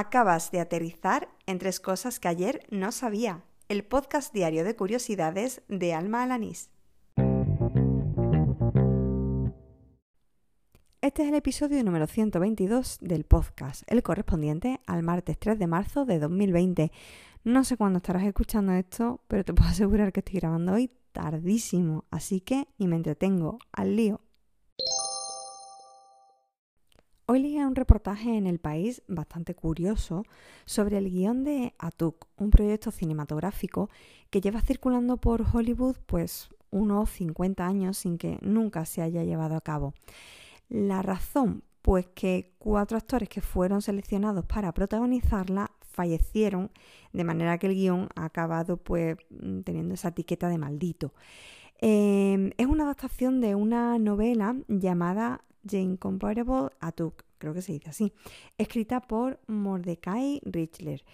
Acabas de aterrizar en tres cosas que ayer no sabía. El podcast diario de curiosidades de Alma Alanís. Este es el episodio número 122 del podcast, el correspondiente al martes 3 de marzo de 2020. No sé cuándo estarás escuchando esto, pero te puedo asegurar que estoy grabando hoy tardísimo, así que ni me entretengo, al lío. Hoy leía un reportaje en El País bastante curioso sobre el guion de Atuk, un proyecto cinematográfico que lleva circulando por Hollywood pues unos 50 años sin que nunca se haya llevado a cabo. La razón, pues que cuatro actores que fueron seleccionados para protagonizarla fallecieron, de manera que el guion ha acabado pues teniendo esa etiqueta de maldito. Eh, es una adaptación de una novela llamada The Incomparable Atuk, creo que se dice así, escrita por Mordecai Richler.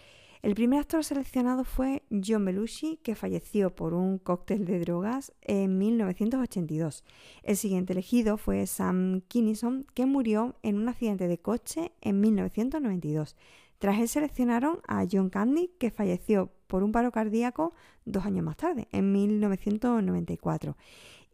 El primer actor seleccionado fue John Belushi, que falleció por un cóctel de drogas en 1982. El siguiente elegido fue Sam Kinison, que murió en un accidente de coche en 1992. Tras él seleccionaron a John Candy, que falleció por un paro cardíaco dos años más tarde, en 1994.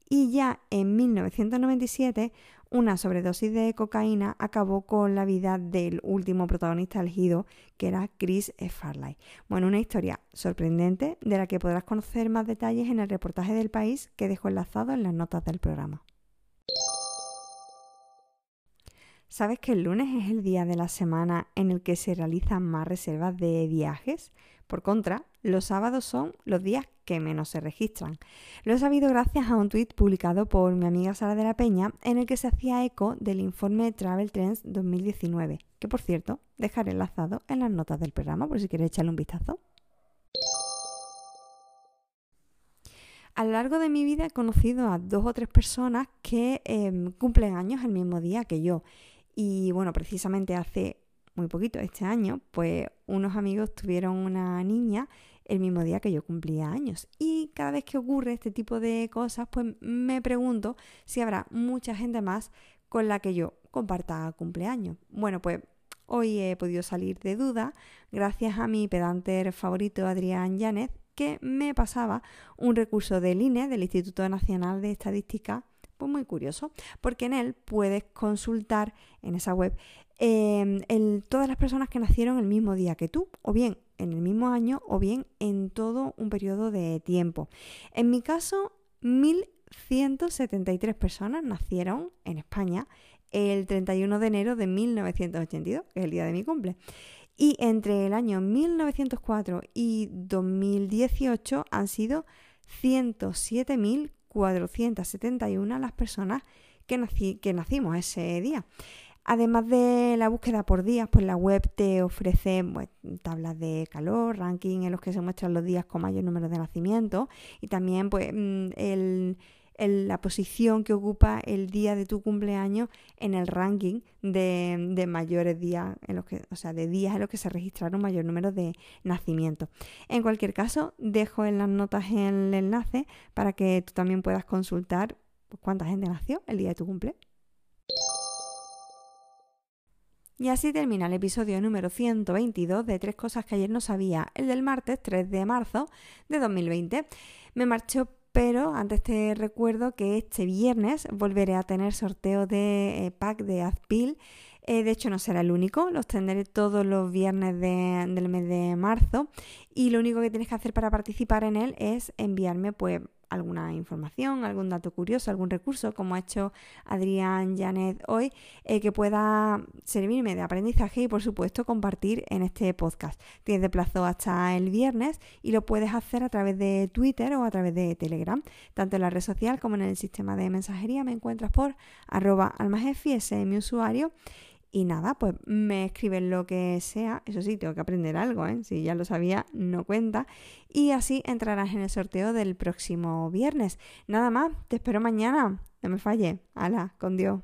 Y ya en 1997 una sobredosis de cocaína acabó con la vida del último protagonista elegido, que era Chris Farley. Bueno, una historia sorprendente de la que podrás conocer más detalles en el reportaje del país que dejo enlazado en las notas del programa. ¿Sabes que el lunes es el día de la semana en el que se realizan más reservas de viajes? Por contra, los sábados son los días que menos se registran. Lo he sabido gracias a un tuit publicado por mi amiga Sara de la Peña en el que se hacía eco del informe Travel Trends 2019, que por cierto dejaré enlazado en las notas del programa por si quieres echarle un vistazo. A lo largo de mi vida he conocido a dos o tres personas que em, cumplen años el mismo día que yo. Y bueno, precisamente hace muy poquito, este año, pues unos amigos tuvieron una niña el mismo día que yo cumplía años. Y cada vez que ocurre este tipo de cosas, pues me pregunto si habrá mucha gente más con la que yo comparta cumpleaños. Bueno, pues hoy he podido salir de duda gracias a mi pedanter favorito Adrián Llanes, que me pasaba un recurso del INE, del Instituto Nacional de Estadística, pues muy curioso, porque en él puedes consultar en esa web Em, todas las personas que nacieron el mismo día que tú, o bien en el mismo año, o bien en todo un periodo de tiempo. En mi caso, 1.173 personas nacieron en España el 31 de enero de 1982, que es el día de mi cumple. Y entre el año 1904 y 2018 han sido 107.471 las personas que, que nacimos ese día. Además de la búsqueda por días, pues la web te ofrece pues, tablas de calor, ranking en los que se muestran los días con mayor número de nacimiento y también pues la posición que ocupa el día de tu cumpleaños en el ranking de, mayores días, en los que, o sea, de días en los que se registraron mayor número de nacimientos. En cualquier caso, dejo en las notas el enlace para que tú también puedas consultar pues, cuánta gente nació el día de tu cumpleaños. Y así termina el episodio número 122 de Tres Cosas que ayer no sabía, el del martes 3 de marzo de 2020. Me marcho, pero antes te recuerdo que este viernes volveré a tener sorteo de eh, pack de Azpil. Eh, de hecho, no será el único, los tendré todos los viernes del mes de marzo. Y lo único que tienes que hacer para participar en él es enviarme, pues, alguna información, algún dato curioso, algún recurso, como ha hecho Adrián Janet hoy, eh, que pueda servirme de aprendizaje y, por supuesto, compartir en este podcast. Tienes de plazo hasta el viernes y lo puedes hacer a través de Twitter o a través de Telegram. Tanto en la red social como en el sistema de mensajería me encuentras por arroba almajefi, ese es mi usuario. Y nada, pues me escriben lo que sea. Eso sí, tengo que aprender algo, ¿eh? Si ya lo sabía, no cuenta. Y así entrarás en el sorteo del próximo viernes. Nada más, te espero mañana. No me falle. Hala, con Dios.